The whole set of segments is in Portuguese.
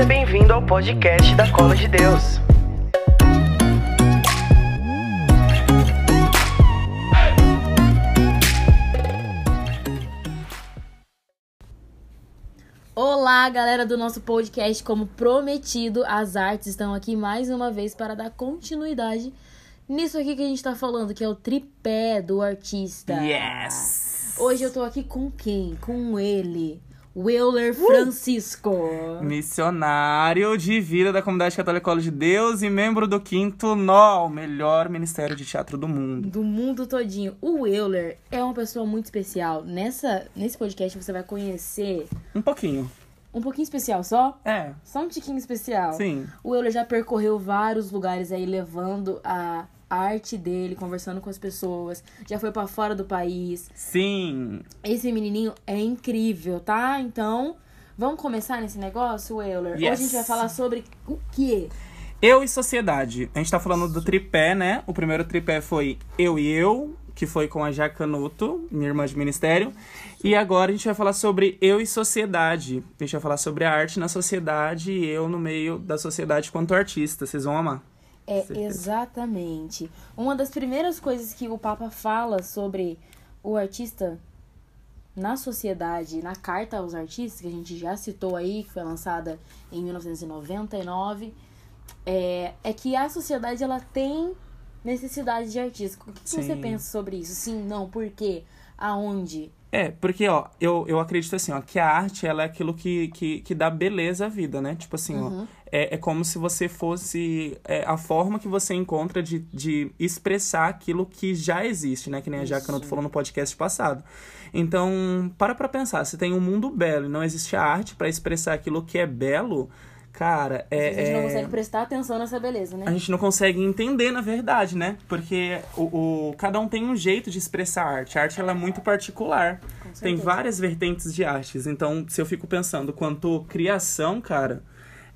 Seja bem-vindo ao podcast da Cola de Deus. Olá, galera do nosso podcast. Como prometido, as artes estão aqui mais uma vez para dar continuidade nisso aqui que a gente tá falando, que é o tripé do artista. Yes! Hoje eu tô aqui com quem? Com ele, Willer Francisco. Missionário de vida da comunidade católica de Deus e membro do Quinto Nó, o melhor ministério de teatro do mundo. Do mundo todinho. O Euler é uma pessoa muito especial. Nessa, nesse podcast você vai conhecer Um pouquinho. um pouquinho especial só. É, Só um tiquinho especial. sim. O Euler já percorreu vários lugares aí, levando a arte dele, conversando com as pessoas. Já foi pra fora do país. Sim. Esse menininho é incrível, tá? Então, vamos começar nesse negócio, Euler? Hoje a Yes. gente vai falar sobre o quê? Eu e sociedade. A gente tá falando do tripé, né? O primeiro tripé foi Eu e Eu, que foi com a Jaca Canuto, minha irmã de ministério. E agora a gente vai falar sobre Eu e sociedade. A gente vai falar sobre a arte na sociedade e eu no meio da sociedade quanto artista. Vocês vão amar. É, exatamente. Uma das primeiras coisas que o Papa fala sobre o artista na sociedade, na Carta aos Artistas, que a gente já citou aí, que foi lançada em 1999, é, é que a sociedade ela tem necessidade de artistas. O que, que você pensa sobre isso? Sim, não, por quê? Aonde? É, porque, ó, eu, eu acredito assim, ó, que a arte, ela é aquilo que, que, que dá beleza à vida, né? Tipo assim, ó, é, é como se você fosse é, a forma que você encontra de, de expressar aquilo que já existe, né? Que nem a Jaca Canuto falou no podcast passado. Então, para pra pensar, se tem um mundo belo e não existe a arte pra expressar aquilo que é belo, cara, é... a gente não é- consegue prestar atenção nessa beleza, né? a gente não consegue entender, na verdade, né? Porque o, o- cada um tem um jeito de expressar a arte. A arte ela é muito particular. Tem várias vertentes de artes. Então, se eu fico pensando quanto criação, cara,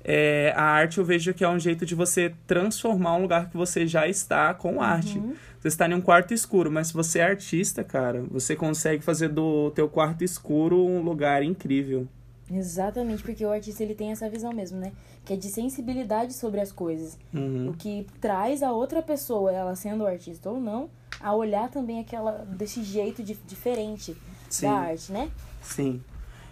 é, a arte eu vejo que é um jeito de você transformar um lugar que você já está com arte. Uhum. Você está em um quarto escuro, mas se você é artista, cara, você consegue fazer do teu quarto escuro um lugar incrível. Exatamente, porque o artista ele tem essa visão mesmo, né? Que é de sensibilidade sobre as coisas. Uhum. O que traz a outra pessoa, ela sendo artista ou não, a olhar também aquela desse jeito de, diferente Sim. da arte, né? Sim.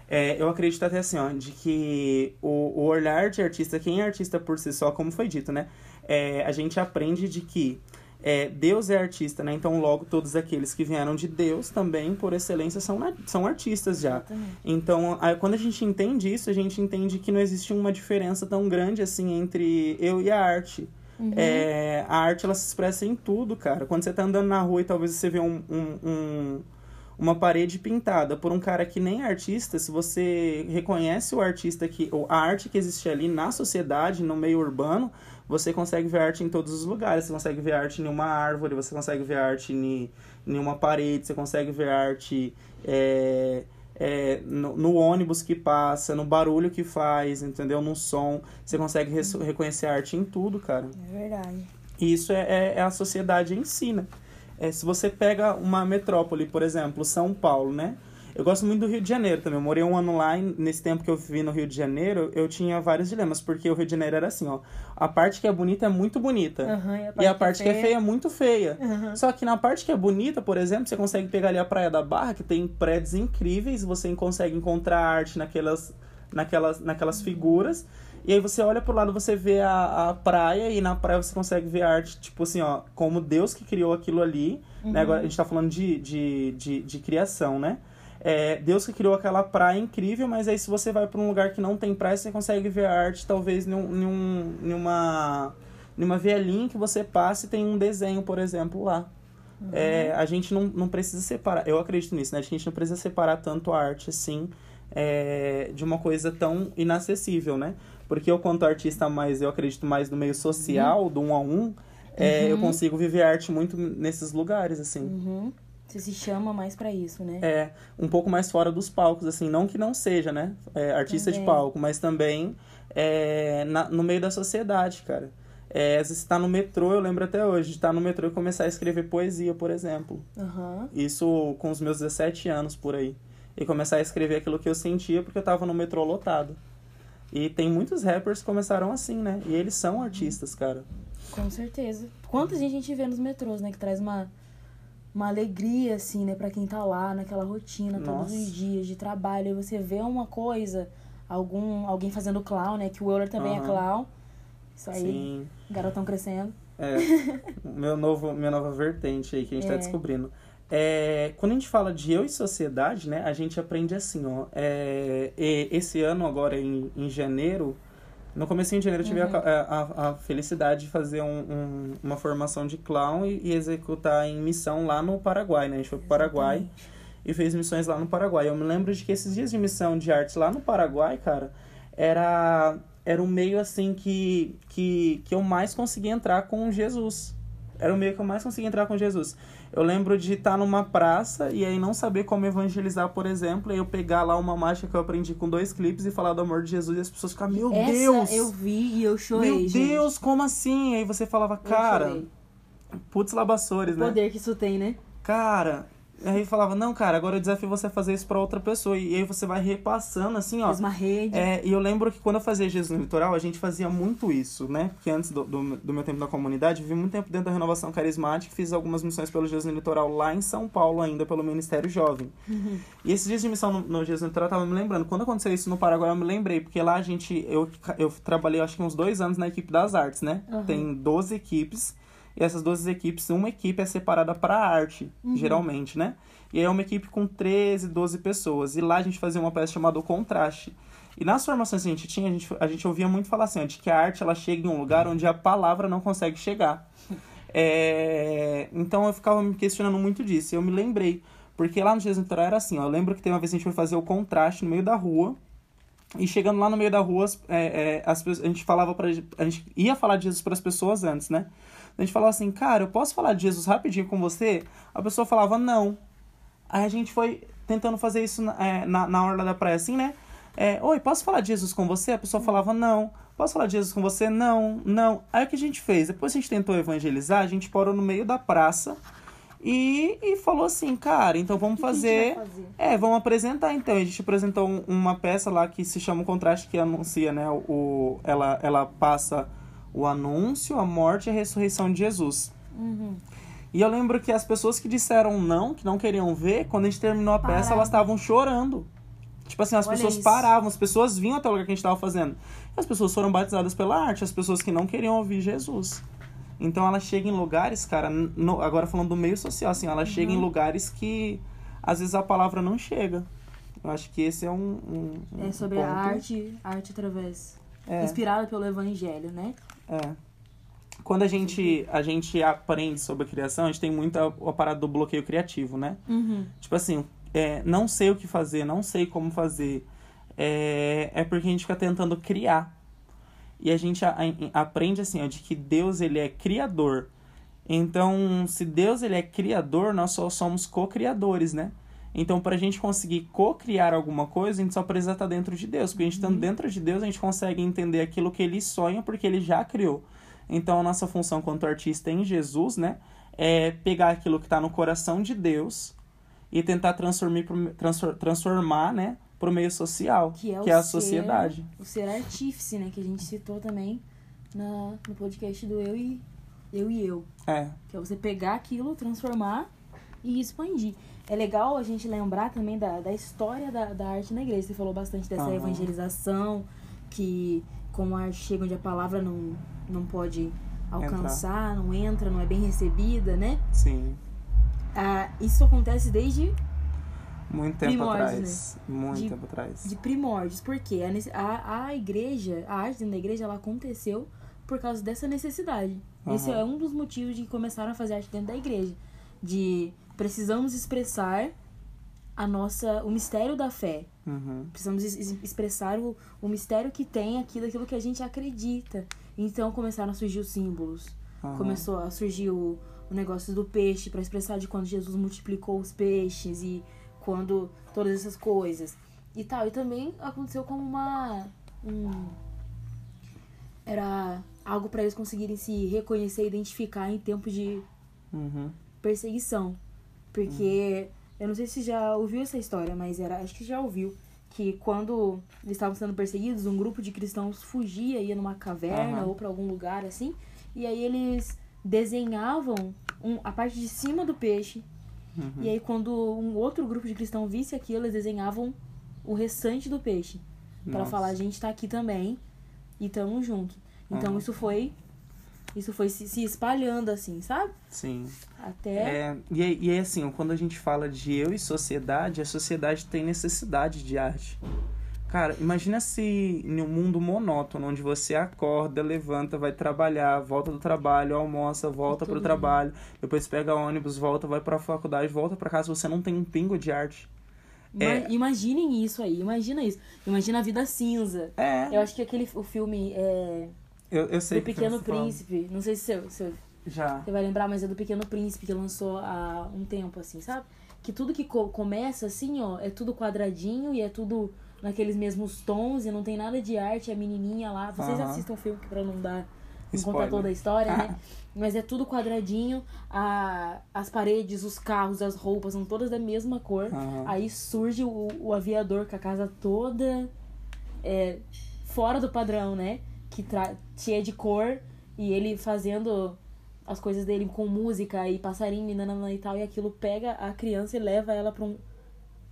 É, eu acredito até assim, ó, de que o, o olhar de artista, quem é artista por si só, como foi dito, né? É, a gente aprende de que é, Deus é artista, né? Então, logo, todos aqueles que vieram de Deus também, por excelência, são, são artistas já. Exatamente. Então, a- quando a gente entende isso, a gente entende que não existe uma diferença tão grande assim entre eu e a arte. É, a arte ela se expressa em tudo, cara. Quando você tá andando na rua e talvez você vê um, um- um- uma parede pintada por um cara que nem é artista, se você reconhece o artista que. ou a arte que existe ali na sociedade, no meio urbano, você consegue ver arte em todos os lugares. Você consegue ver arte em uma árvore, você consegue ver arte em, em uma parede, você consegue ver arte. é, é, no, no ônibus que passa, no barulho que faz, entendeu? No som. Você consegue res- reconhecer arte em tudo, cara. É verdade. E isso é, é- é a sociedade em si, né? É, se você pega uma metrópole, por exemplo, São Paulo, né? Eu gosto muito do Rio de Janeiro também. Eu morei um ano lá e nesse tempo que eu vivi no Rio de Janeiro, eu tinha vários dilemas, porque o Rio de Janeiro era assim, ó. A parte que é bonita é muito bonita. Aham, E a parte que é feia é muito feia. Só que na parte que é bonita, por exemplo, você consegue pegar ali a Praia da Barra, que tem prédios incríveis, você consegue encontrar arte naquelas, naquelas, naquelas figuras. E aí você olha pro lado, você vê a, a praia, e na praia você consegue ver a arte, tipo assim, ó, como Deus que criou aquilo ali. Né? Agora a gente tá falando de, de, de, de criação, né? É, Deus que criou aquela praia incrível, mas aí se você vai para um lugar que não tem praia, você consegue ver a arte talvez em, um, em, um, em uma numa vielinha que você passa e tem um desenho, por exemplo, lá. É, a gente não, não precisa separar, eu acredito nisso, né? A gente não precisa separar tanto a arte assim é, de uma coisa tão inacessível, né? Porque eu, quanto artista, mais eu acredito mais no meio social, do um a um, é, eu consigo viver arte muito nesses lugares, assim. Uhum. Você se chama mais pra isso, né? É, um pouco mais fora dos palcos, assim, não que não seja, né? É, artista de Também. palco, mas também é, na- no meio da sociedade, cara. É, às vezes tá no metrô, eu lembro até hoje, de estar no metrô e começar a escrever poesia, por exemplo. Aham. Isso com os meus 17 anos por aí. E começar a escrever aquilo que eu sentia porque eu tava no metrô lotado. E tem muitos rappers que começaram assim, né? E eles são artistas, cara. Com certeza. Quanta gente a gente vê nos metrôs, né? Que traz uma, uma alegria, assim, né? Pra quem tá lá naquela rotina, todos Nossa. os dias de trabalho. E você vê uma coisa, algum, alguém fazendo clown, né? Que o Euler também é Aham. clown. Isso aí, Sim. garotão crescendo. É, meu novo, minha nova vertente aí que a gente tá É. descobrindo. É, quando a gente fala de eu e sociedade, né, a gente aprende assim, ó. é, esse ano, agora em, em janeiro, no começo de janeiro, eu tive a, a- a felicidade de fazer um- um- uma formação de clown e, e executar em missão lá no Paraguai, né? A gente foi pro Paraguai e fez missões lá no Paraguai. Eu me lembro de que esses dias de missão de artes lá no Paraguai, cara, era era um meio assim que, que, que eu mais conseguia entrar com Jesus. Era o meio que eu mais conseguia entrar com Jesus. Eu lembro de estar numa praça e aí não saber como evangelizar, por exemplo, e eu pegar lá uma mágica que eu aprendi com dois clipes e falar do amor de Jesus e as pessoas ficavam, meu Essa Deus! eu vi e eu chorei, meu gente. Deus, como assim? Aí você falava, cara, putz labaçores, O né? poder que isso tem, né? Cara, aí falava, não, cara, agora eu desafio você a fazer isso pra outra pessoa. E aí você vai repassando, assim, ó. Fez uma rede. É, e eu lembro que quando eu fazia Jesus no Litoral, a gente fazia muito isso, né? Porque antes do, do, do meu tempo na comunidade, eu vivi muito tempo dentro da renovação carismática, fiz algumas missões pelo Jesus no Litoral lá em São Paulo ainda, pelo Ministério Jovem. E esses dias de missão no, no Jesus no Litoral, eu tava me lembrando. Quando aconteceu isso no Paraguai, eu me lembrei, porque lá a gente, eu, eu trabalhei acho que uns dois anos na equipe das artes, né? Aham. Tem 12 equipes, e essas 12 equipes, uma equipe é separada pra arte, geralmente, né? E aí é uma equipe com 13, 12 pessoas. E lá a gente fazia uma peça chamada O Contraste. E nas formações que a gente tinha, a gente, a gente ouvia muito falar assim, de que a arte ela chega em um lugar onde a palavra não consegue chegar. É, Então eu ficava me questionando muito disso. E eu me lembrei. Porque lá no Jesus Litoral era assim, ó. Eu lembro que tem uma vez que a gente foi fazer o contraste no meio da rua. E chegando lá no meio da rua, as- é, é, as, a gente falava para A gente ia falar de Jesus para as pessoas antes, né? A gente falava assim, cara, eu posso falar de Jesus rapidinho com você? A pessoa falava, não. Aí a gente foi tentando fazer isso na, é, na, na orla da praia, assim, né? É, Oi, posso falar de Jesus com você? A pessoa falava, não. Posso falar de Jesus com você? Não, não. Aí o que a gente fez? Depois a gente tentou evangelizar, a gente parou no meio da praça e, e falou assim, cara, então vamos fazer. fazer? É, vamos apresentar então. A gente apresentou um- uma peça lá que se chama o Contraste, que anuncia, né? O, ela, ela passa o anúncio, a morte e a ressurreição de Jesus. Uhum. E eu lembro que as pessoas que disseram não, que não queriam ver, quando a gente terminou a peça, Pararam. elas estavam chorando. Tipo assim, as Olha pessoas isso. paravam, as pessoas vinham até o lugar que a gente tava fazendo. As pessoas foram batizadas pela arte, as pessoas que não queriam ouvir Jesus. Então ela chega em lugares, cara, no- agora falando do meio social, assim, ela chega Uhum. em lugares que às vezes a palavra não chega. Eu acho que esse é um. um- um É sobre a ponto. arte, arte através. É. Inspirada pelo evangelho, né? É. Quando a gente, a gente aprende sobre a criação, a gente tem muito a, a parada do bloqueio criativo, né? Uhum. Tipo assim, é, não sei o que fazer, não sei como fazer. É, é porque a gente fica tentando criar. E a gente a- a- aprende assim, ó, de que Deus ele é criador. Então, se Deus ele é criador, nós só somos co-criadores, né? Então, pra gente conseguir co-criar alguma coisa, a gente só precisa estar dentro de Deus. Porque a gente estando dentro de Deus, a gente consegue entender aquilo que ele sonha, porque ele já criou. Então, a nossa função quanto artista em Jesus, né? É pegar aquilo que está no coração de Deus e tentar transformar, transformar né? Pro meio social, Que é, o a ser- sociedade. O ser artífice, né? Que a gente citou também na, no podcast do Eu e Eu e Eu. É. Que é você pegar aquilo, transformar e expandir. É legal a gente lembrar também da, da história da, da arte na igreja. Você falou bastante dessa evangelização, que como a arte chega onde a palavra não, não pode alcançar, não entra, não é bem recebida, né? Sim. Ah, isso acontece desde Muito tempo Primórdios, atrás. Muito De- tempo atrás. de primórdios. Porque a, a, igreja, a arte dentro da igreja, ela aconteceu por causa dessa necessidade. Esse Aham. é um dos motivos de que começaram a fazer arte dentro da igreja. De precisamos expressar a nossa, o mistério da fé. Uhum. Precisamos es- es- expressar o, o mistério que tem aqui daquilo que a gente acredita. Então começaram a surgir os símbolos. Aham. Começou a surgir o, o negócio do peixe para expressar de quando Jesus multiplicou os peixes e quando todas essas coisas e tal. E também aconteceu como uma um, era algo para eles conseguirem se reconhecer e identificar em tempos de Uhum. perseguição. Porque eu não sei se já ouviu essa história, mas era, acho que já ouviu que quando eles estavam sendo perseguidos, um grupo de cristãos fugia, ia numa caverna Aham. ou pra algum lugar assim, e aí eles desenhavam um- a parte de cima do peixe. Uhum. E aí quando um outro grupo de cristãos visse aquilo, eles desenhavam o restante do peixe. Pra Nossa. falar, a gente tá aqui também e tamo junto. Então Aham. isso foi. Isso foi se, se espalhando, assim, sabe? Sim. Até. É, e, aí- e aí, assim, quando a gente fala de eu e sociedade, a sociedade tem necessidade de arte. Cara, imagina se em um mundo monótono, onde você acorda, levanta, vai trabalhar, volta do trabalho, almoça, volta pro tudo trabalho, depois pega ônibus, volta, vai pra faculdade, volta pra casa, você não tem um pingo de arte. É- Imaginem isso aí, imagina isso. Imagina a vida cinza. É, Eu acho que aquele o filme é, eu, eu sei do que Pequeno. Príncipe, não sei se você, se Já. você vai lembrar, mas é do Pequeno Príncipe que lançou há um tempo, assim, sabe? Que tudo que co- começa assim, ó, é tudo quadradinho e é tudo naqueles mesmos tons e não tem nada de arte, a menininha lá. Vocês Aham. assistam o filme que pra não dar não Spoiler. contar toda a história, né? Mas é tudo quadradinho, a, as paredes, os carros, as roupas são todas da mesma cor. Aham. Aí surge o, o aviador com a casa toda é, fora do padrão, né? Que cheia de cor e ele fazendo as coisas dele com música e passarinho e nananã e tal. E aquilo pega a criança e leva ela pra um.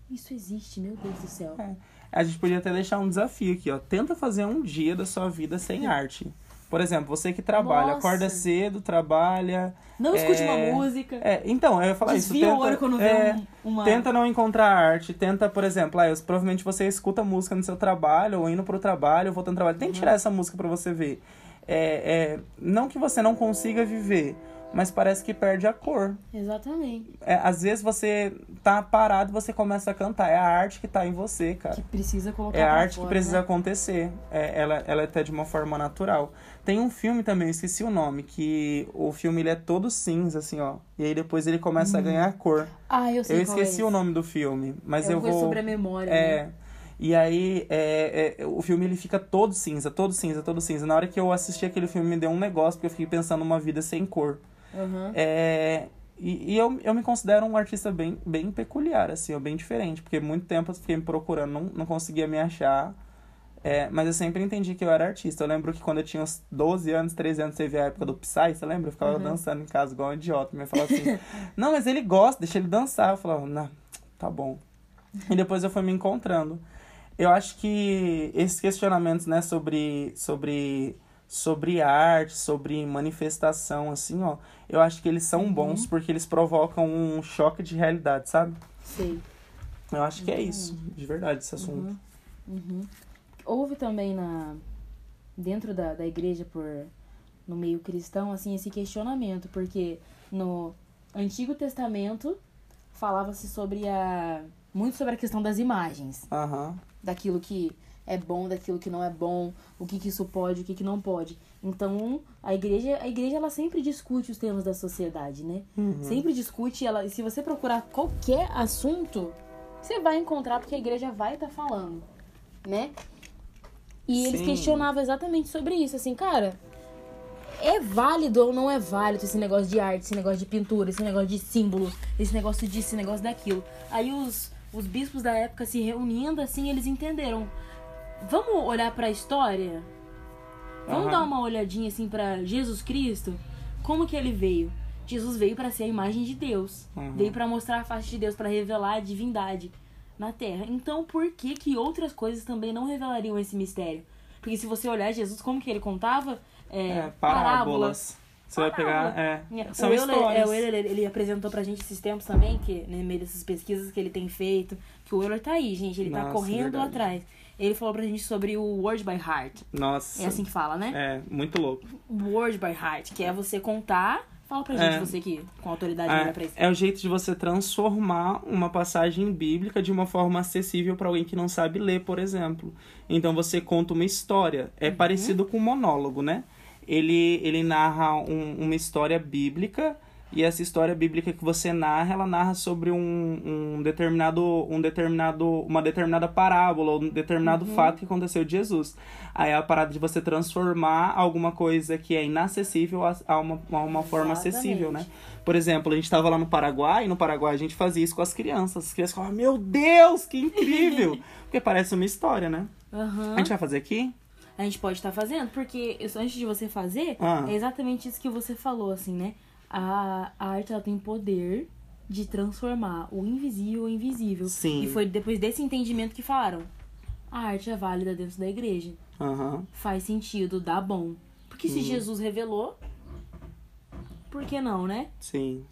Isso existe, meu Deus do céu. É. A gente podia até deixar um desafio aqui, ó. Tenta fazer um dia da sua vida sem arte. Por exemplo, você que trabalha, Nossa. acorda cedo, trabalha. Não escute é, uma música. É, então, eu ia falar isso. desvia Tenta, o olho quando vê é, um- uma. Tenta não encontrar arte, tenta, por exemplo, ah, eu- provavelmente você escuta música no seu trabalho, ou indo pro trabalho, ou voltando pro trabalho. Tenta tirar essa música pra você ver. É, é, não que você não consiga viver, mas parece que perde a cor. Exatamente. É, às vezes você tá parado e você começa a cantar. É a arte que tá em você, cara. Que precisa colocar É a arte que fora, precisa né? acontecer. É, ela, ela é até de uma forma natural. Tem um filme também, eu esqueci o nome, que o filme ele é todo cinza, assim, ó. E aí depois ele começa a ganhar cor. Ah, eu sei Eu é esqueci esse. o nome do filme, mas é eu coisa vou. sobre a memória, É. né? E aí, é, é, o filme ele fica todo cinza, todo cinza, todo cinza. Na hora que eu assisti aquele filme, me deu um negócio, porque eu fiquei pensando numa vida sem cor. Aham. É, e e eu, eu me considero um artista bem, bem peculiar, assim, ó, bem diferente, porque muito tempo eu fiquei me procurando, não, não conseguia me achar. É, mas eu sempre entendi que eu era artista. Eu lembro que quando eu tinha uns 12 anos, 13 anos, teve a época do Psy, você lembra? Eu ficava Uhum. dançando em casa igual um idiota. Minha falava assim, não, mas ele gosta, deixa ele dançar. Eu falava, não, tá bom. E depois eu fui me encontrando. Eu acho que esses questionamentos, né, sobre, sobre, sobre arte, sobre manifestação, assim, ó, eu acho que eles são Uhum. bons porque eles provocam um choque de realidade, sabe? Sei. Eu acho que é isso, de verdade, esse assunto. Uhum. Houve também na dentro da, da igreja por no meio cristão assim esse questionamento, porque no Antigo Testamento falava-se sobre a muito sobre a questão das imagens, Aham. daquilo que é bom, daquilo que não é bom, o que que isso pode, o que que não pode. Então, a igreja, a igreja ela sempre discute os temas da sociedade, né? Uhum. Sempre discute, ela, e se você procurar qualquer assunto, você vai encontrar porque a igreja vai estar falando, né? E eles Sim. questionavam exatamente sobre isso, assim, cara, é válido ou não é válido esse negócio de arte, esse negócio de pintura, esse negócio de símbolo, esse negócio disso, esse negócio daquilo. Aí os, os bispos da época se reunindo, assim, eles entenderam. Vamos olhar pra história? Vamos Aham. dar uma olhadinha assim pra Jesus Cristo? Como que ele veio? Jesus veio pra ser a imagem de Deus. Uhum. Veio pra mostrar a face de Deus, pra revelar a divindade na terra. Então, por que que outras coisas também não revelariam esse mistério? Porque se você olhar Jesus, como que ele contava? É, É, parábolas. Você vai pegar. É, é, são o Euler, histórias. é, o Euler, ele apresentou pra gente esses tempos também, que no meio dessas pesquisas que ele tem feito, que o Euler tá aí, gente, ele tá Nossa, correndo verdade. atrás. Ele falou pra gente sobre o Word by Heart. Nossa. É assim que fala, né? É, muito louco. Word by Heart, que é você contar. Fala pra gente, É. você que com autoridade olha pra isso. É, é o jeito de você transformar uma passagem bíblica de uma forma acessível para alguém que não sabe ler, por exemplo. Então você conta uma história. É Uhum. parecido com um monólogo, né? Ele, ele narra um- uma história bíblica E essa história bíblica que você narra, ela narra sobre um, um determinado, um determinado, uma determinada parábola, um determinado Uhum. fato que aconteceu de Jesus. Aí é a parada de você transformar alguma coisa que é inacessível a, a uma, a uma forma Exatamente. acessível, né? Por exemplo, a gente tava lá no Paraguai, e no Paraguai a gente fazia isso com as crianças. As crianças falavam, meu Deus, que incrível! Porque parece uma história, né? Aham. A gente vai fazer aqui? A gente pode estar fazendo, porque antes de você fazer, Ah. é exatamente isso que você falou, assim, né? A, a arte ela tem poder de transformar o invisível em visível. Sim. E foi depois desse entendimento que falaram: a arte é válida dentro da igreja. Aham. Faz sentido, dá bom. Porque se Jesus revelou, por que não, né? Sim.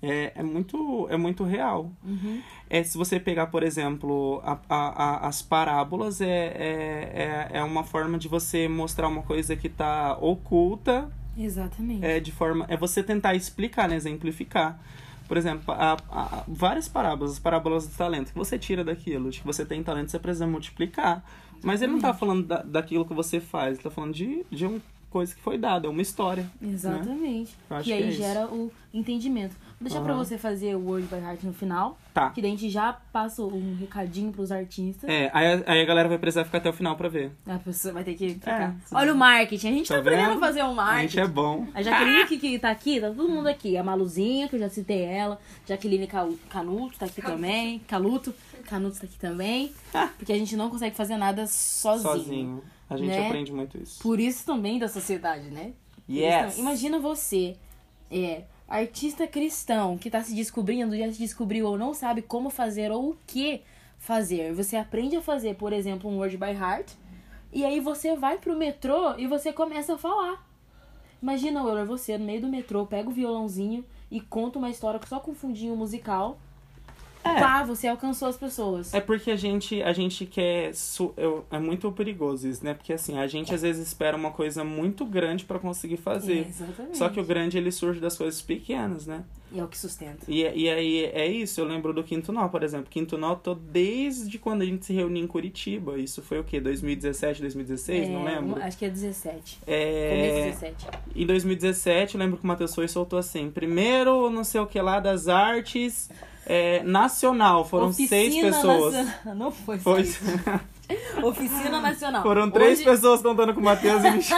É, é, muito, é muito real. Uhum. É, se você pegar, por exemplo, a, a, a- as parábolas, é, é, é, é uma forma de você mostrar uma coisa que está oculta, Exatamente. é, de forma, é você tentar explicar, né, exemplificar. Por exemplo, a, a- várias parábolas, as parábolas do talento, que você tira daquilo, de que você tem talento, você precisa multiplicar. Mas ele não tá falando da, daquilo que você faz, ele tá falando de, de uma coisa que foi dada, é uma história. né? Exatamente. Acho E que aí é gera o entendimento. Vou deixar pra você fazer o Word by Heart no final. Tá. Que daí a gente já passa um recadinho pros artistas. É, aí, aí a galera vai precisar ficar até o final pra ver. A pessoa vai ter que ficar. É. Olha o marketing. A gente tá, Tá aprendendo vendo? a fazer um A marketing. gente é bom. A Jaqueline que, que tá aqui, tá todo mundo aqui. A Maluzinha, que eu já citei ela. Jaqueline Canuto tá aqui também. Caluto. Canuto tá aqui também. Porque a gente não consegue fazer nada sozinho. Sozinho. A gente Né? aprende muito isso. Por isso também da sociedade, né? Yes. Imagina você, é, artista cristão, que tá se descobrindo, já se descobriu ou não sabe como fazer ou o que fazer. Você aprende a fazer, por exemplo, um Word by Heart, e aí você vai pro metrô e você começa a falar. Imagina, Euler, você no meio do metrô, pega o violãozinho e conta uma história só com fundinho musical. É. Pá, você alcançou as pessoas. É porque a gente, a gente quer. eu- é muito perigoso isso, né? Porque assim, a gente às vezes espera uma coisa muito grande pra conseguir fazer. Exatamente. Só que o grande ele surge das coisas pequenas, né? E é o que sustenta. E, e aí é isso, eu lembro do Quinto Nó, por exemplo. Quinto Nó, tô desde quando a gente se reuniu em Curitiba. Isso foi o quê? 2017, 2016? não É, lembro. um- Acho que é 17. É... Começo 17. Em 2017, eu lembro que o Matheus foi e soltou assim: primeiro, não sei o que lá, das artes é, nacional. Foram seis Oficina pessoas. nacional- Não foi. Foi. seis. Oficina Nacional. Foram três Hoje, pessoas contando com o Matheus e me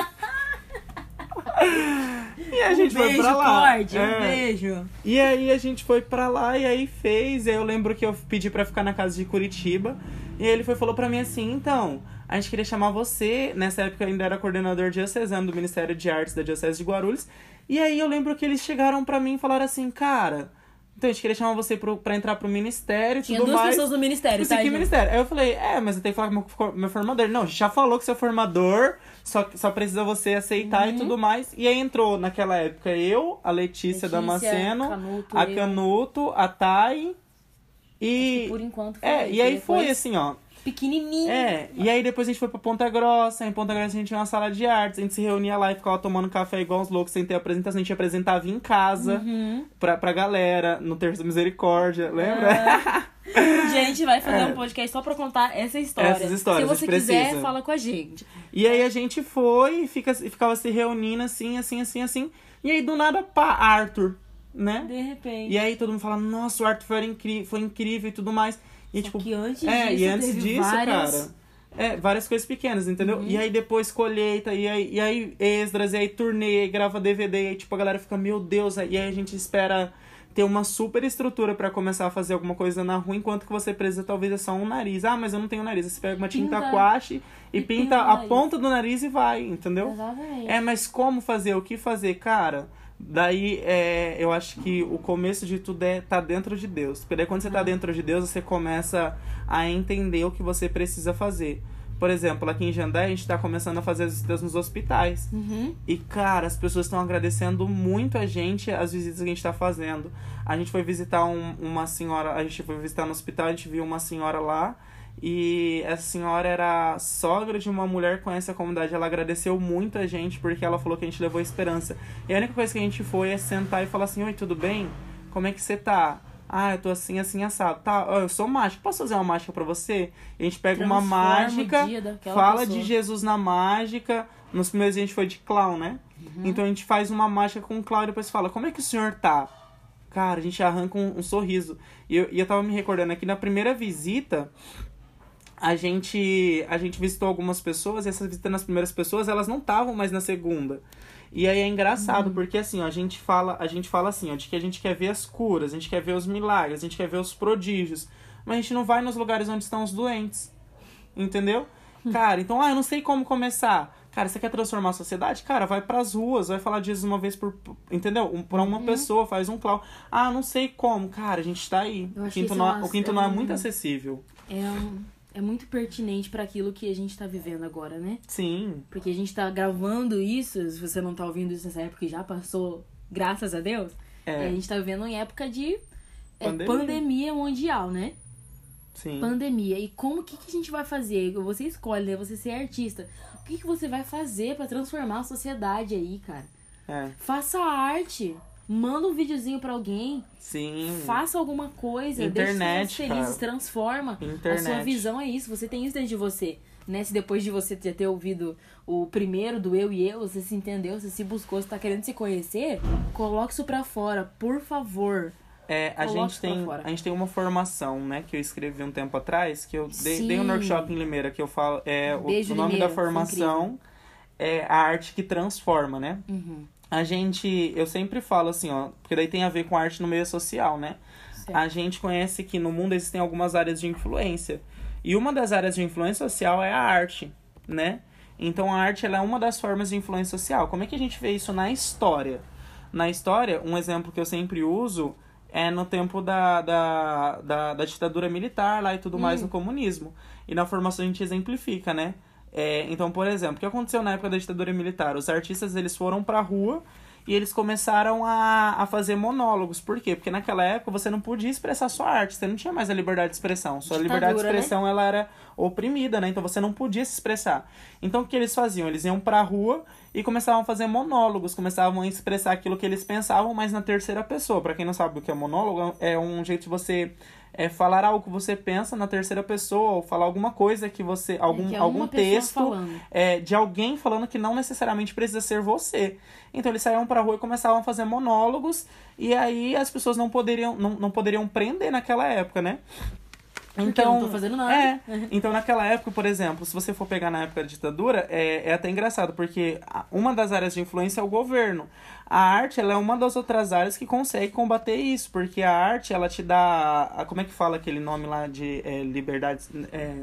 E a gente um beijo, foi pra lá. Corte, É. um beijo. E aí a gente foi pra lá e aí fez. Aí eu lembro que eu pedi pra ficar na casa de Curitiba. E aí ele foi falou pra mim assim: então, a gente queria chamar você. Nessa época eu ainda era coordenador diocesano do Ministério de Artes da Diocese de Guarulhos. E aí eu lembro que eles chegaram pra mim e falaram assim: cara. Então a gente queria chamar você pro, pra entrar pro ministério e Tinha tudo duas mais. pessoas no ministério, tá, é gente? ministério. Aí eu falei, é, mas eu tenho que falar com meu, meu formador. Não, a gente já falou que seu formador, só, só precisa você aceitar Uhum. e tudo mais. E aí entrou naquela época eu, a Letícia, Letícia, Damasceno, Canuto, a eu. Canuto, a Thay e. Por enquanto foi. É, e aí foi assim, ó. Pequenininho. É, e aí depois a gente foi pra Ponta Grossa. Em Ponta Grossa a gente tinha uma sala de artes. A gente se reunia lá e ficava tomando café igual uns loucos sem ter apresentação. A gente apresentava em casa Uhum. pra, pra galera, no Terço da Misericórdia, lembra? Um a gente vai fazer um podcast só pra contar essa história. É. Essas histórias, Se você quiser, precisa. fala com a gente. E aí a gente foi e fica, ficava se reunindo assim, assim, assim, assim. E aí do nada, pá, Arthur, né? De repente. E aí todo mundo fala, nossa, o Arthur foi incrível, foi incrível e tudo mais. E Só tipo, que antes é, disso, e antes disso, várias... cara. É, várias coisas pequenas, entendeu? Uhum. E aí depois colheita, e aí, e aí extras, e aí turnê, e aí grava DVD, e aí tipo a galera fica, meu Deus, e aí a gente espera ter uma super estrutura pra começar a fazer alguma coisa na rua, enquanto que você precisa talvez é só um nariz. Ah, mas eu não tenho nariz. Você pega uma tinta Pinta. aquache e, E pinta pinta a ponta do nariz e vai, entendeu? Exatamente. É, mas como fazer? O que fazer? Cara, daí é, eu acho que o começo de tudo é tá dentro de Deus. Porque daí quando você tá dentro de Deus, você começa a entender o que você precisa fazer. Por exemplo, aqui em Jandai, a gente tá começando a fazer as visitas nos hospitais. Uhum. E, cara, as pessoas estão agradecendo muito a gente as visitas que a gente tá fazendo. A gente foi visitar um- uma senhora, a gente foi visitar no hospital, a gente viu uma senhora lá. E essa senhora era sogra de uma mulher que conhece a comunidade. Ela agradeceu muito a gente porque ela falou que a gente levou esperança. E a única coisa que a gente foi é sentar e falar assim: Oi, tudo bem? Como é que você tá? Ah, eu tô assim, assim, assado. Tá, eu sou mágico. Posso fazer uma mágica pra você? E a gente pega uma Transforma o mágica, fala pessoa. de Jesus na mágica. Nos primeiros a gente foi de clown, né? Então a gente faz uma mágica com o Cláudio e depois fala, como é que o senhor tá? Cara, a gente arranca um, um sorriso. E eu, e eu tava me recordando aqui, na primeira visita, a gente, a gente visitou algumas pessoas, e essas visitas nas primeiras pessoas, elas não estavam mais na segunda. E aí é engraçado, porque assim, ó, a gente fala, a gente fala assim, ó, de que a gente quer ver as curas, a gente quer ver os milagres, a gente quer ver os prodígios, mas a gente não vai nos lugares onde estão os doentes. Entendeu? Cara, então, ah, eu não sei como começar. Cara, você quer transformar a sociedade? Cara, vai pras ruas, vai falar Jesus uma vez por. Entendeu? Um, pra uma pessoa, faz um clau. Ah, não sei como. Cara, a gente tá aí. Eu O quinto, não, é o quinto não é muito acessível. É, um- é muito pertinente para aquilo que a gente tá vivendo agora, né? Sim. Porque a gente tá gravando isso, se você não tá ouvindo isso nessa época que já passou, graças a Deus, É. a gente tá vivendo em época de é, Pandemia. pandemia. mundial, né? Sim. Pandemia. E como que, que a gente vai fazer? Você escolhe, né? Você ser artista. O que, que você vai fazer para transformar a sociedade aí, cara? É. Faça arte. Manda um videozinho pra alguém. Sim. Faça alguma coisa. Internet, felizes, cara. transforma. A sua Internet. visão é isso. Você tem isso dentro de você. Né? Se depois de você ter, ter ouvido o primeiro do eu e eu, você se entendeu, você se buscou, você tá querendo se conhecer, coloque isso pra fora, por favor. É, a Coloque gente tem a gente tem uma formação, né, que eu escrevi um tempo atrás, que eu dei, dei um workshop em Limeira que eu falo, é o, Beijo, o nome Limeira, da formação é a arte que transforma, né? Uhum. A gente, eu sempre falo assim, ó, porque daí tem a ver com arte no meio social, né? Certo. A gente conhece que no mundo existem algumas áreas de influência. E uma das áreas de influência social é a arte, né? Então a arte ela é uma das formas de influência social. Como é que a gente vê isso na história? Na história, um exemplo que eu sempre uso é no tempo da, da, da, da ditadura militar lá e tudo mais no comunismo. E na formação a gente exemplifica, né? É, então, por exemplo, o que aconteceu na época da ditadura militar? Os artistas eles foram pra rua e eles começaram a, a fazer monólogos. Por quê? Porque naquela época você não podia expressar sua arte, você não tinha mais a liberdade de expressão. Sua liberdade de Ditadura, né? expressão ela era oprimida, né? Então você não podia se expressar. Então o que eles faziam? Eles iam pra rua e começavam a fazer monólogos, começavam a expressar aquilo que eles pensavam, mas na terceira pessoa. Pra quem não sabe o que é monólogo, é um jeito de você é, falar algo que você pensa na terceira pessoa, ou falar alguma coisa que você. algum, que é algum texto é, de alguém falando que não necessariamente precisa ser você. Então eles saíam pra rua e começavam a fazer monólogos, e aí as pessoas não poderiam, não, não poderiam prender naquela época, né? Porque eu não tô fazendo nada. É. Então, naquela época, por exemplo, se você for pegar na época da ditadura, é, é até engraçado, porque uma das áreas de influência é o governo. A arte, ela é uma das outras áreas que consegue combater isso, porque a arte, ela te dá. a- como é que fala aquele nome lá de é, liberdade. É,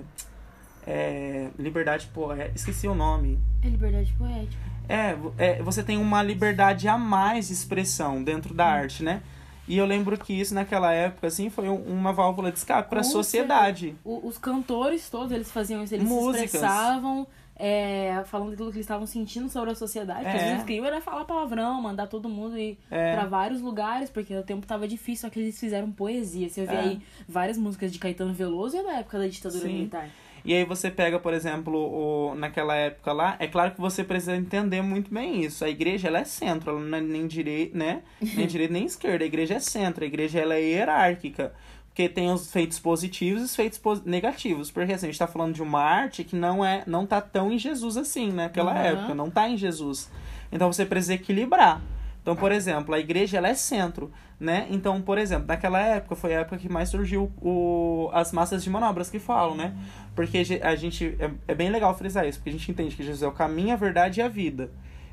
é, liberdade, é, esqueci o nome. É liberdade poética. É, é, você tem uma liberdade a mais de expressão dentro da arte, né? E eu lembro que isso naquela época, assim, foi um- uma válvula de escape para a sociedade. Os cantores todos, eles faziam isso, eles Músicas. se expressavam, é, falando daquilo que eles estavam sentindo sobre a sociedade. Porque É. às vezes queriam era falar palavrão, mandar todo mundo ir É. pra vários lugares, porque o tempo tava difícil, só que eles fizeram poesia. Você vê É. aí várias músicas de Caetano Veloso é da época da ditadura Sim. militar. E aí você pega, por exemplo, o, naquela época lá, é claro que você precisa entender muito bem isso. A igreja, ela é centro, ela não é nem direita, né? Nem direita nem esquerda. A igreja é centro, a igreja ela é hierárquica. Porque tem os feitos positivos e os feitos negativos. Porque assim, a gente tá falando de uma arte que não é não tá tão em Jesus assim, naquela Uhum. época. Não tá em Jesus. Então você precisa equilibrar. Então, por exemplo, a igreja ela é centro, né? Então, por exemplo, naquela época foi a época que mais surgiu o, as massas de manobras que falam, né? Porque a gente é, é bem legal frisar isso, porque a gente entende que Jesus é o caminho, a verdade e a vida.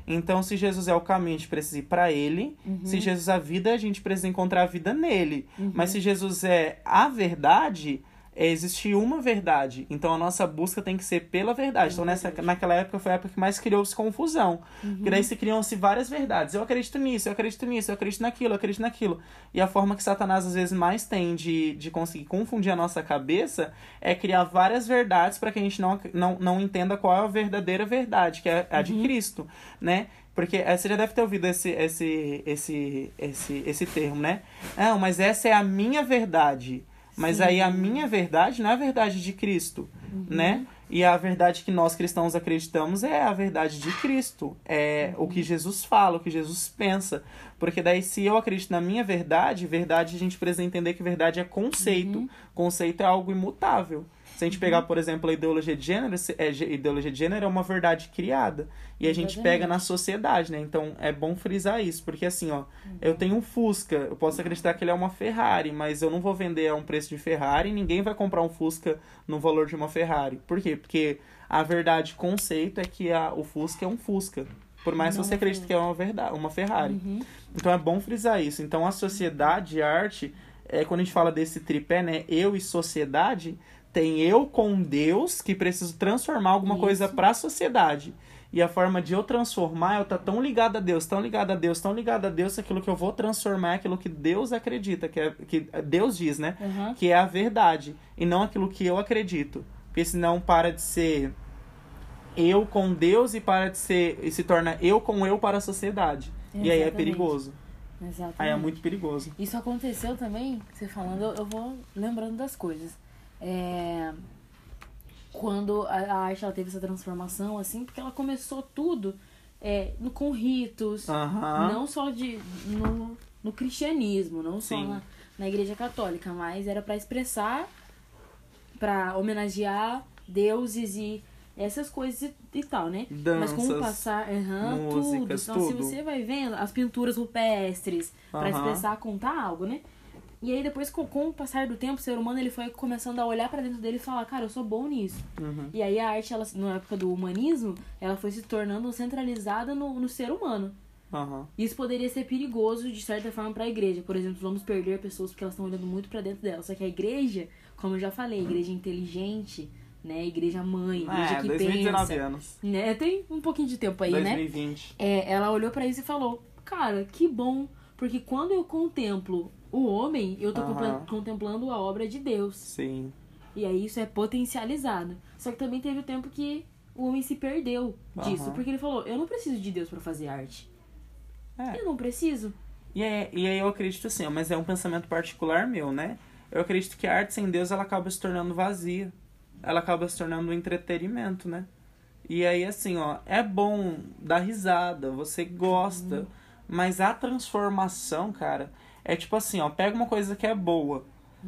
Então, se Jesus é o caminho, a gente precisa ir pra ele. Se Jesus é a vida, a gente precisa encontrar a vida nele. Mas se Jesus é a verdade, é, existe uma verdade. Então a nossa busca tem que ser pela verdade. Então nessa, naquela época foi a época que mais criou-se confusão. Porque daí se criam-se várias verdades. Eu acredito nisso, eu acredito nisso, eu acredito naquilo, eu acredito naquilo. E a forma que Satanás às vezes mais tem de, de conseguir confundir a nossa cabeça é criar várias verdades para que a gente não, não, não entenda qual é a verdadeira verdade, que é a de Cristo, né? Porque eh, você já deve ter ouvido esse, esse, esse, esse, esse termo, né? Não, mas essa é a minha verdade. Mas Sim. aí a minha verdade não é a verdade de Cristo, né? E a verdade que nós cristãos acreditamos é a verdade de Cristo. É o que Jesus fala, o que Jesus pensa. Porque daí, se eu acredito na minha verdade, verdade a gente precisa entender que verdade é conceito. Conceito é algo imutável. Se a gente pegar, por exemplo, a ideologia de gênero, é, ideologia de gênero é uma verdade criada. E a gente pega na sociedade, né? Então é bom frisar isso, porque assim, ó, eu tenho um Fusca, eu posso acreditar que ele é uma Ferrari, mas eu não vou vender a um preço de Ferrari, ninguém vai comprar um Fusca no valor de uma Ferrari. Por quê? Porque a verdade conceito é que a, o Fusca é um Fusca. Por mais Não que você uma acredite que é uma verdade, uma Ferrari. Uhum. Então é bom frisar isso. Então a sociedade e a arte, é, quando a gente fala desse tripé, né? Eu e sociedade, tem eu com Deus que preciso transformar alguma Isso. coisa para a sociedade. E a forma de eu transformar, eu tá tão ligado a Deus, tão ligado a Deus, tão ligado a Deus, que aquilo que eu vou transformar é aquilo que Deus acredita, que, é, que Deus diz, né? Uhum. Que é a verdade, e não aquilo que eu acredito. Porque senão para de ser eu com Deus e para de ser e se torna eu com eu para a sociedade. E aí é Exatamente. perigoso. Exatamente. Aí é muito perigoso. Isso aconteceu também, você falando, eu vou lembrando das coisas. É, quando a, arte ela teve essa transformação, assim, porque ela começou tudo é, no- com ritos, Aham. não só de no, no cristianismo, não só Sim. na, na igreja católica, mas era para expressar, para homenagear deuses e essas coisas e, e tal, né? Mas com o Danças, passar, tudo. músicas, Então, se tudo. você vai vendo as pinturas rupestres para Aham. expressar, contar algo, né? E aí depois, com, com o passar do tempo, o ser humano ele foi começando a olhar para dentro dele e falar, cara, eu sou bom nisso. Uhum. E aí a arte, ela, na época do humanismo, ela foi se tornando centralizada no, no ser humano. Aham. Isso poderia ser perigoso, de certa forma, para a igreja. Por exemplo, vamos perder pessoas porque elas estão olhando muito para dentro dela. Só que a igreja, como eu já falei, a igreja inteligente, né? Igreja mãe, igreja É, que 2019 pensa. anos. Né? Tem um pouquinho de tempo aí, né? 2020. É, ela olhou pra isso e falou: Cara, que bom, porque quando eu contemplo o homem, eu tô contemplando a obra de Deus. Sim. E aí isso é potencializado. Só que também teve o tempo que o homem se perdeu disso, porque ele falou: Eu não preciso de Deus pra fazer arte. É. Eu não preciso. E, é, e aí eu acredito assim, mas é um pensamento particular meu, né? Eu acredito que a arte sem Deus ela acaba se tornando vazia. Ela acaba se tornando um entretenimento, né? E aí, assim, ó, é bom dar risada, você gosta, mas a transformação, cara, é tipo assim, ó, pega uma coisa que é boa,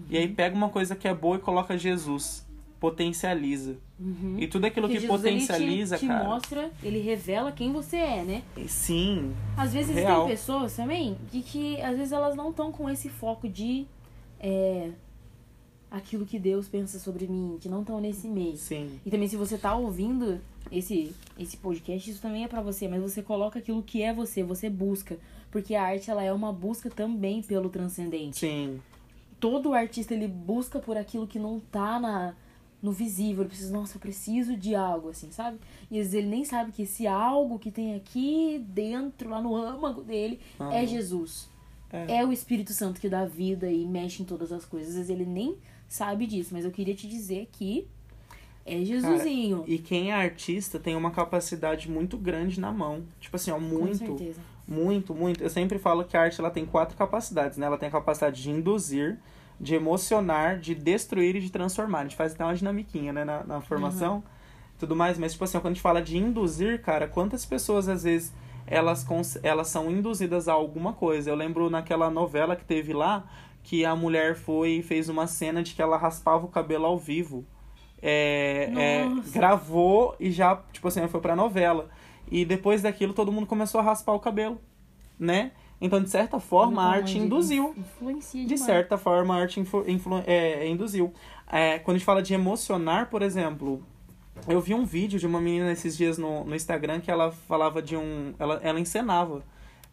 e aí pega uma coisa que é boa e coloca Jesus. Potencializa. Uhum. E tudo aquilo Porque que Jesus, ele te- potencializa, te, cara. mostra, ele revela quem você é, né? Sim, Às vezes Real. tem pessoas também que, que às vezes elas não estão com esse foco de é, aquilo que Deus pensa sobre mim, que não estão nesse meio. sim. E também se você tá ouvindo esse esse podcast, isso também é pra você, mas você coloca aquilo que é você, você busca, porque a arte ela é uma busca também pelo transcendente. Sim. Todo artista ele busca por aquilo que não tá na no visível, ele precisa, nossa, eu preciso de algo assim, sabe? E às vezes ele nem sabe que esse algo que tem aqui dentro, lá no âmago dele, é Aham. Jesus. É. É o Espírito Santo que dá vida e mexe em todas as coisas. Às vezes ele nem sabe disso, mas eu queria te dizer que é Jesusinho. E quem é artista tem uma capacidade muito grande na mão. Tipo assim, ó, Com muito, certeza. Muito, muito. Eu sempre falo que a arte ela tem quatro capacidades, né? Ela tem a capacidade de induzir, de emocionar, de destruir e de transformar. A gente faz até uma dinamiquinha, né, na, na formação, tudo mais. Mas, tipo assim, quando a gente fala de induzir, cara, quantas pessoas às vezes elas, elas são induzidas a alguma coisa? Eu lembro naquela novela que teve lá, que a mulher foi e fez uma cena de que ela raspava o cabelo ao vivo. É, é, gravou e já, tipo assim, foi pra novela. E depois daquilo todo mundo começou a raspar o cabelo, né? Então, de certa forma, a arte induziu. Influencia De certa forma, a arte influ, influ- é, induziu. É, quando a gente fala de emocionar, por exemplo, eu vi um vídeo de uma menina esses dias no, no Instagram que ela falava de um. Ela, ela encenava.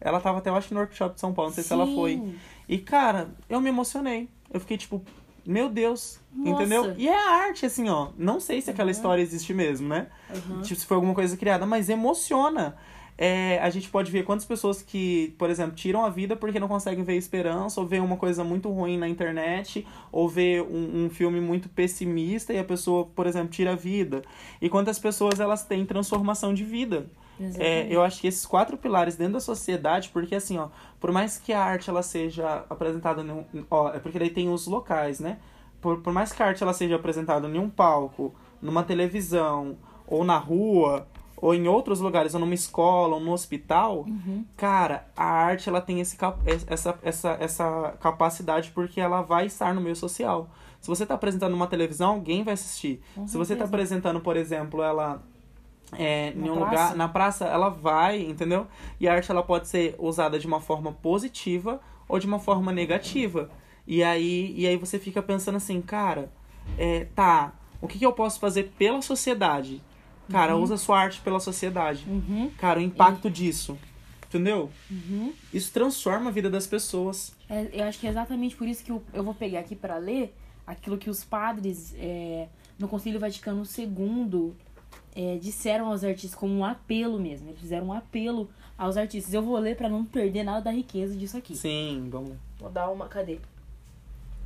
Ela tava até, eu acho, no workshop de São Paulo, não sei se ela foi. Sim. E, cara, eu me emocionei. Eu fiquei tipo, meu Deus, Nossa. entendeu? E é arte, assim, ó. Não sei se aquela história existe mesmo, né? Uhum. Tipo, se foi alguma coisa criada, mas emociona. É, a gente pode ver quantas pessoas que, por exemplo, tiram a vida porque não conseguem ver esperança, ou ver uma coisa muito ruim na internet, ou ver um, um filme muito pessimista e a pessoa, por exemplo, tira a vida. E quantas pessoas elas têm transformação de vida. É, eu acho que esses quatro pilares dentro da sociedade, porque assim, ó, por mais que a arte ela seja apresentada, num, ó, é porque daí tem os locais, né? Por, por mais que a arte ela seja apresentada em um palco, numa televisão, ou na rua, ou em outros lugares, ou numa escola, ou no hospital, Uhum. cara, a arte ela tem esse, essa, essa, essa capacidade porque ela vai estar no meio social. Se você tá apresentando uma televisão, alguém vai assistir. Com Se você tá certeza. apresentando, por exemplo, ela é, em um praça. lugar, na praça, ela vai, entendeu? E a arte ela pode ser usada de uma forma positiva ou de uma forma negativa. E aí, e aí você fica pensando assim, cara, é, tá, o que, que eu posso fazer pela sociedade? Cara, usa sua arte pela sociedade. Uhum. Cara, o impacto disso. Entendeu? Uhum. Isso transforma a vida das pessoas. É, eu acho que é exatamente por isso que eu, eu vou pegar aqui para ler aquilo que os padres é, no Concílio Vaticano II é, disseram aos artistas como um apelo mesmo. Eles fizeram um apelo aos artistas. Eu vou ler para não perder nada da riqueza disso aqui. Sim, vamos. Vou dar uma. Cadê?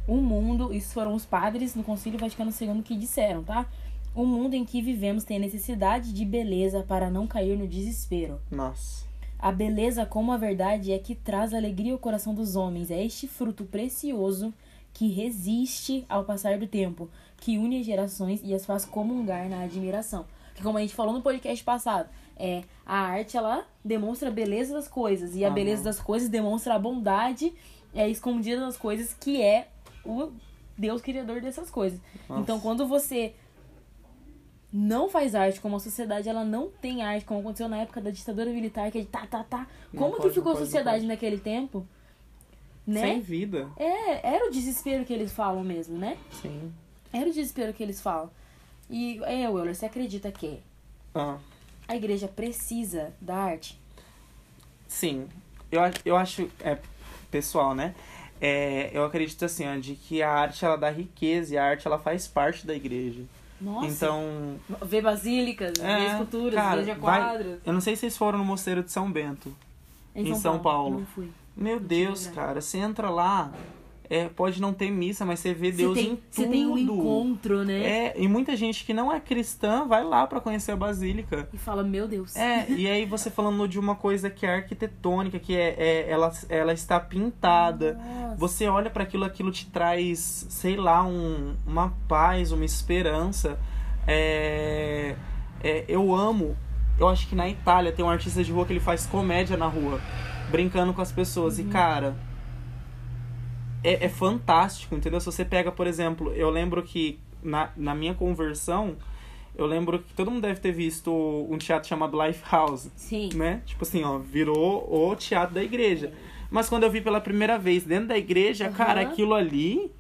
O mundo, isso foram os padres no Concílio Vaticano II que disseram, tá? O mundo em que vivemos tem necessidade de beleza para não cair no desespero. Nossa. A beleza, como a verdade, é que traz alegria ao coração dos homens. É este fruto precioso que resiste ao passar do tempo, que une as gerações e as faz comungar na admiração. Que como a gente falou no podcast passado, é a arte ela demonstra a beleza das coisas e a beleza das coisas demonstra a bondade é escondida nas coisas que é o Deus criador dessas coisas. Nossa. Então, quando você não faz arte, como a sociedade ela não tem arte, como aconteceu na época da ditadura militar, que é de tá, tá, tá. Não Como pode, que ficou não a pode, sociedade naquele tempo? Né? Sem vida. É, era o desespero que eles falam mesmo, né? Sim. Era o desespero que eles falam. E, é, Euler, você acredita que Ah, a igreja precisa da arte? sim. Eu, acho- eu acho, é, pessoal, né? É, eu acredito assim, ó, de que a arte ela dá riqueza e a arte ela faz parte da igreja. Nossa. Então, Ver basílicas, É, ver esculturas, cara, ver vai- quadros. eu não sei se vocês foram no Mosteiro de São Bento. em São Paulo. Não fui. Meu Não Deus, cara, você entra lá, é, pode não ter missa, mas você vê Deus você tem, em você tudo. tem um encontro, né? É, e muita gente que não é cristã vai lá pra conhecer a basílica. E fala, meu Deus. É, e aí você falando de uma coisa que é arquitetônica, que é, é- ela, ela está pintada. Nossa. Você olha para aquilo, aquilo te traz, sei lá, um, uma paz, uma esperança. É, é, eu amo. Eu acho que na Itália tem um artista de rua que ele faz comédia na rua, brincando com as pessoas. E cara, é, é fantástico, entendeu? Se você pega, por exemplo, eu lembro que na, na minha conversão, eu lembro que todo mundo deve ter visto um teatro chamado Lifehouse Sim. né? Tipo assim, ó, virou o teatro da igreja. Mas quando eu vi pela primeira vez dentro da igreja, Aham. cara, aquilo ali,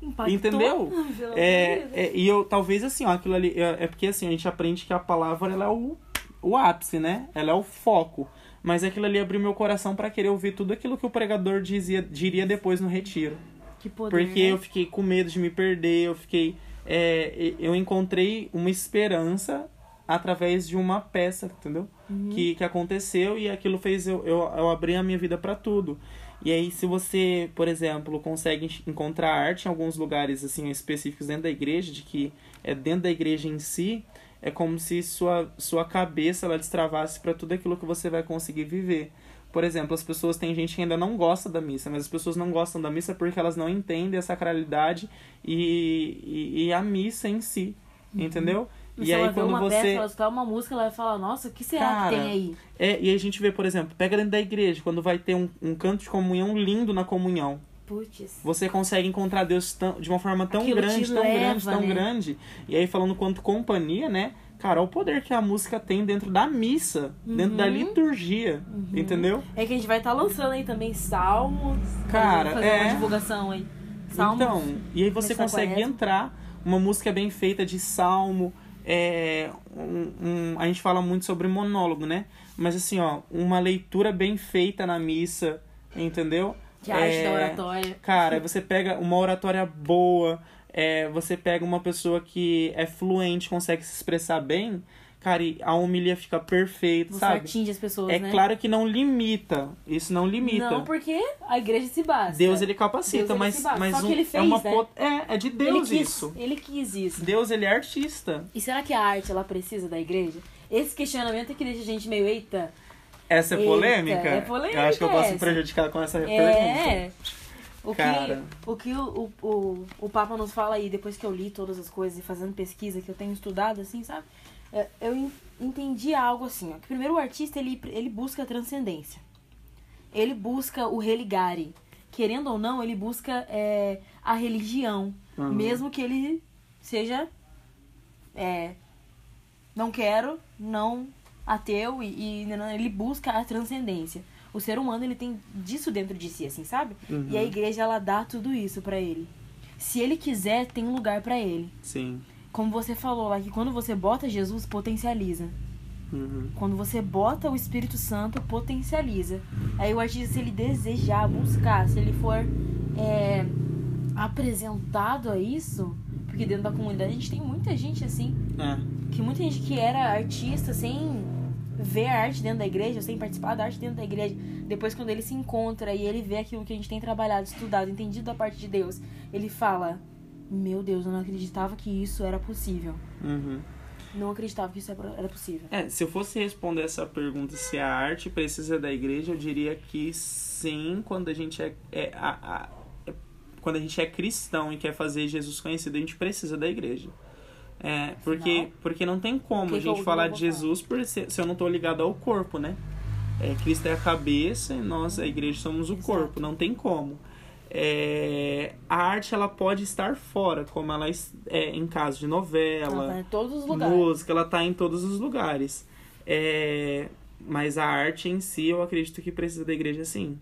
Impactou. entendeu? É, é, e eu, talvez assim, ó, aquilo ali, é, é porque assim, a gente aprende que a palavra, ela é o, o ápice, né? Ela é o foco. Mas aquilo ali abriu meu coração pra querer ouvir tudo aquilo que o pregador dizia, diria depois no retiro. Que poder, Porque né? eu fiquei com medo de me perder, eu fiquei. é, eu encontrei uma esperança através de uma peça, entendeu? Uhum. Que, que aconteceu e aquilo fez eu, eu, eu abrir a minha vida para tudo. E aí, se você, por exemplo, consegue encontrar arte em alguns lugares assim específicos dentro da igreja, de que é dentro da igreja em si, é como se sua, sua cabeça ela destravasse para tudo aquilo que você vai conseguir viver. Por exemplo, as pessoas, tem gente que ainda não gosta da missa, mas as pessoas não gostam da missa porque elas não entendem a sacralidade e, e, e a missa em si, entendeu? Mas E se aí, quando uma você. peça, ela escutar uma música, ela vai falar, nossa, o que será Cara, que tem aí? É, e a gente vê, por exemplo, pega dentro da igreja, quando vai ter um, um canto de comunhão lindo na comunhão. Putz. Você consegue encontrar Deus tão, de uma forma tão Aquilo grande, tão leva, grande, tão né? grande. E aí, falando quanto companhia, né? Cara, olha o poder que a música tem dentro da missa, dentro da Uhum. liturgia, entendeu? É que a gente vai estar lançando aí também salmos. Cara, fazer é. uma divulgação aí. Salmos. Então, e aí você consegue entrar, uma música bem feita de salmo, é, um- um- a gente fala muito sobre monólogo, né? Mas assim, ó, uma leitura bem feita na missa, entendeu? De arte É, da oratória. Cara, você pega uma oratória boa, é, você pega uma pessoa que é fluente, consegue se expressar bem, cara, e a homilia fica perfeita, Você sabe? atinge as pessoas, É né? claro que não limita, isso não limita. Não, porque a igreja se basta. Deus ele capacita, Deus, ele mas, basta. mas Só que um- ele é fez, uma né? pot- é, é de ele Deus quis, isso. Ele quis isso. Deus ele é artista. E será que a arte, ela precisa da igreja? Esse questionamento é que deixa a gente meio, eita, Essa é Eita, polêmica? é polêmica Eu acho que eu posso essa. prejudicar com essa pergunta. É. O que, o, que o, o, o Papa nos fala aí, depois que eu li todas as coisas e fazendo pesquisa que eu tenho estudado, assim, sabe? É, Eu en- entendi algo assim, ó. Que primeiro o artista, ele, ele busca a transcendência. Ele busca o religare. Querendo ou não, ele busca é, a religião. Uhum. Mesmo que ele seja. É, não quero, não ateu e, e não- ele busca a transcendência. O ser humano ele tem disso dentro de si, assim, sabe? Uhum. E a igreja ela dá tudo isso pra ele. Se ele quiser, tem um lugar pra ele. Sim. Como você falou lá que quando você bota Jesus, potencializa. Uhum. Quando você bota o Espírito Santo, potencializa. Aí o artista, se ele desejar buscar, se ele for é, apresentado a isso, porque dentro da comunidade a gente tem muita gente assim, É. que muita gente que era artista sem ver a arte dentro da igreja, sem participar da arte dentro da igreja, depois quando ele se encontra e ele vê aquilo que a gente tem trabalhado, estudado, entendido da parte de Deus, ele fala: Meu Deus, eu não acreditava que isso era possível. Uhum. Não acreditava que isso era possível. É, se eu fosse responder essa pergunta se a arte precisa da igreja, eu diria que sim, quando a gente é, é, a- a- é- quando a gente é cristão e quer fazer Jesus conhecido, a gente precisa da igreja. É, porque, Não. porque não tem como Que a gente falar de Jesus por se, se eu não tô ligado ao corpo, né? É, Cristo é a cabeça e nós, a igreja, somos o corpo. Não tem como. É, a arte ela pode estar fora, como ela é em caso de novela, Ela tá em todos os lugares. música, ela tá em todos os lugares. É, mas a arte em si, eu acredito que precisa da igreja sim.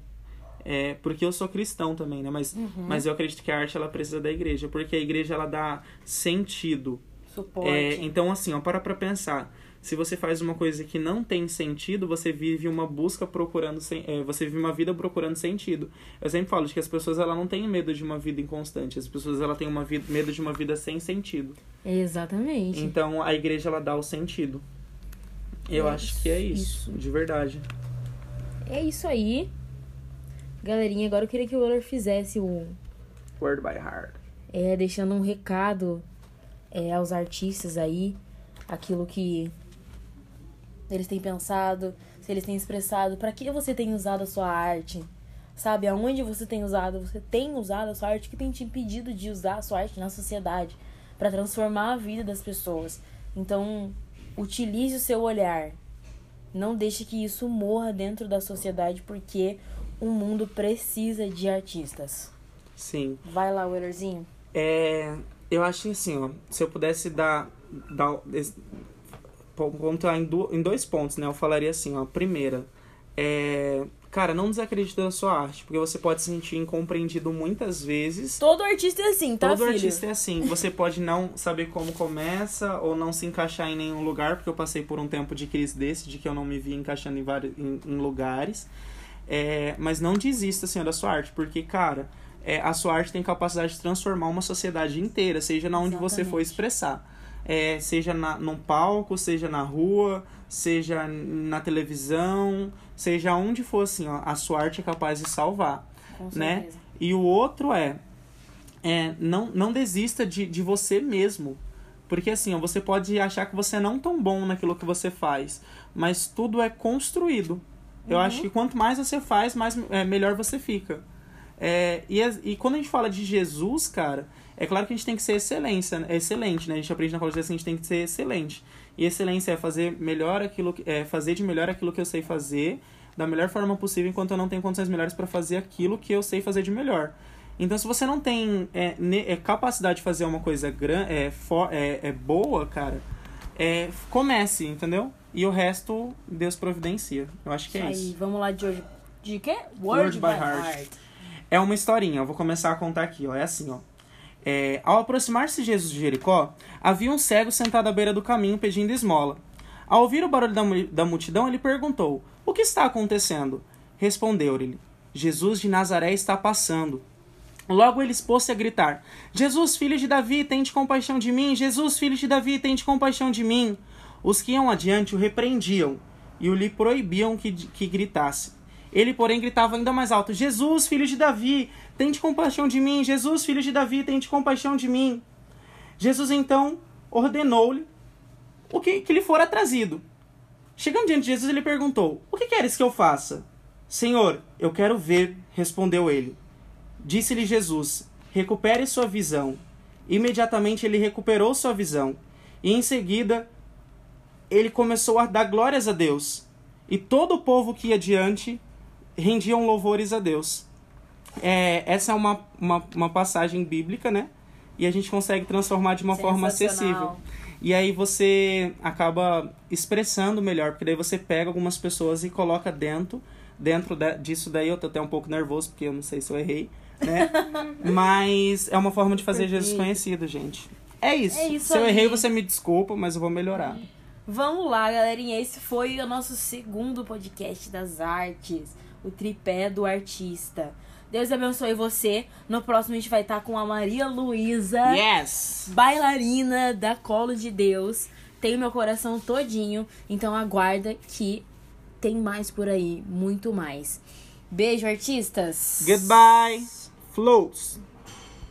É, porque eu sou cristão também, né? Mas, Uhum. mas eu acredito que a arte ela precisa da igreja, porque a igreja ela dá sentido. Suporte. É, então assim, ó, para pra pensar. Se você faz uma coisa que não tem sentido, você vive uma busca procurando, é, você vive uma vida procurando sentido. Eu sempre falo de que as pessoas ela não têm medo de uma vida inconstante, as pessoas ela têm uma vida, medo de uma vida sem sentido. Exatamente. Então a igreja ela dá o sentido. Eu É acho que é isso, isso. de verdade. É isso aí. Galerinha, agora eu queria que o Euler fizesse o. Word by heart. É, deixando um recado é, aos artistas aí, aquilo que eles têm pensado, se eles têm expressado, para que você tem usado a sua arte, sabe? Aonde você tem usado, você tem usado a sua arte, que tem te impedido de usar a sua arte na sociedade, para transformar a vida das pessoas. Então, utilize o seu olhar. Não deixe que isso morra dentro da sociedade, porque o mundo precisa de artistas. Sim. Vai lá, Wellerzinho. É, eu acho que assim, ó, se eu pudesse dar, dar pontuar em, do- em dois pontos, né? Eu falaria assim, ó. Primeira, é, cara, não desacredite da sua arte, porque você pode se sentir incompreendido muitas vezes. Todo artista é assim, tá, Todo filho? artista é assim. Você pode não saber como começa ou não se encaixar em nenhum lugar, porque eu passei por um tempo de crise desse, de que eu não me via encaixando em, vários, em, em lugares. É, mas não desista, assim, da sua arte, porque, cara, é, a sua arte tem capacidade de transformar uma sociedade inteira, seja na onde você for Exatamente. expressar. É, seja na, num palco, seja na rua, seja na televisão, seja onde for, assim, ó, a sua arte é capaz de salvar Com né? certeza. E o outro é, é não, não desista de, de você mesmo. Porque assim, ó, você pode achar que você não é tão bom naquilo que você faz, mas tudo é construído. Eu Uhum. acho que quanto mais você faz, mais é, melhor você fica. É, e, e quando a gente fala de Jesus, cara, é claro que a gente tem que ser excelência, né? excelente, né? A gente aprende na college que a gente tem que ser excelente. E excelência é fazer melhor aquilo, que- é fazer de melhor aquilo que eu sei fazer, da melhor forma possível, enquanto eu não tenho condições melhores para fazer aquilo que eu sei fazer de melhor. Então, se você não tem é, ne- é, capacidade de fazer uma coisa gran, é, for, é, é boa, cara, é, comece, entendeu? E o resto, Deus providencia. Eu acho que é Aí, isso. vamos lá de hoje. De quê? Word by heart. É uma historinha, eu vou começar a contar aqui, ó. É assim, ó. É, ao aproximar-se Jesus de Jericó, havia um cego sentado à beira do caminho pedindo esmola. Ao ouvir o barulho da, da multidão, ele perguntou: O que está acontecendo? Respondeu-lhe: Jesus de Nazaré está passando. Logo ele expôs-se a gritar: Jesus, filho de Davi, tende compaixão de mim! Jesus, filho de Davi, tende compaixão de mim! Os que iam adiante o repreendiam e o lhe proibiam que, que gritasse. Ele, porém, gritava ainda mais alto: Jesus, filho de Davi, tende compaixão de mim! Jesus, filho de Davi, tende compaixão de mim! Jesus então ordenou-lhe o que, que lhe fora trazido. Chegando diante de Jesus, ele perguntou: O que queres que eu faça? Senhor, eu quero ver, respondeu ele. Disse-lhe Jesus: Recupere sua visão. Imediatamente ele recuperou sua visão. E em seguida ele começou a dar glórias a Deus. E todo o povo que ia diante rendiam louvores a Deus. É, essa é uma, uma, uma passagem bíblica, né? e a gente consegue transformar de uma forma acessível. E aí você acaba expressando melhor, porque daí você pega algumas pessoas e coloca dentro, dentro da- disso daí eu tô até um pouco nervoso, porque eu não sei se eu errei, né? mas é uma forma de fazer Jesus Perfeito. conhecido, gente. É isso. É isso se eu aí. errei, você me desculpa, mas eu vou melhorar. Vamos lá, galerinha. Esse foi o nosso segundo podcast das artes. O tripé do artista. Deus abençoe você. No próximo a gente vai estar com a Maria Luísa, Yes! bailarina da Colo de Deus. Tem meu coração todinho. Então aguarda que tem mais por aí. Muito mais. Beijo, artistas. Goodbye, flows!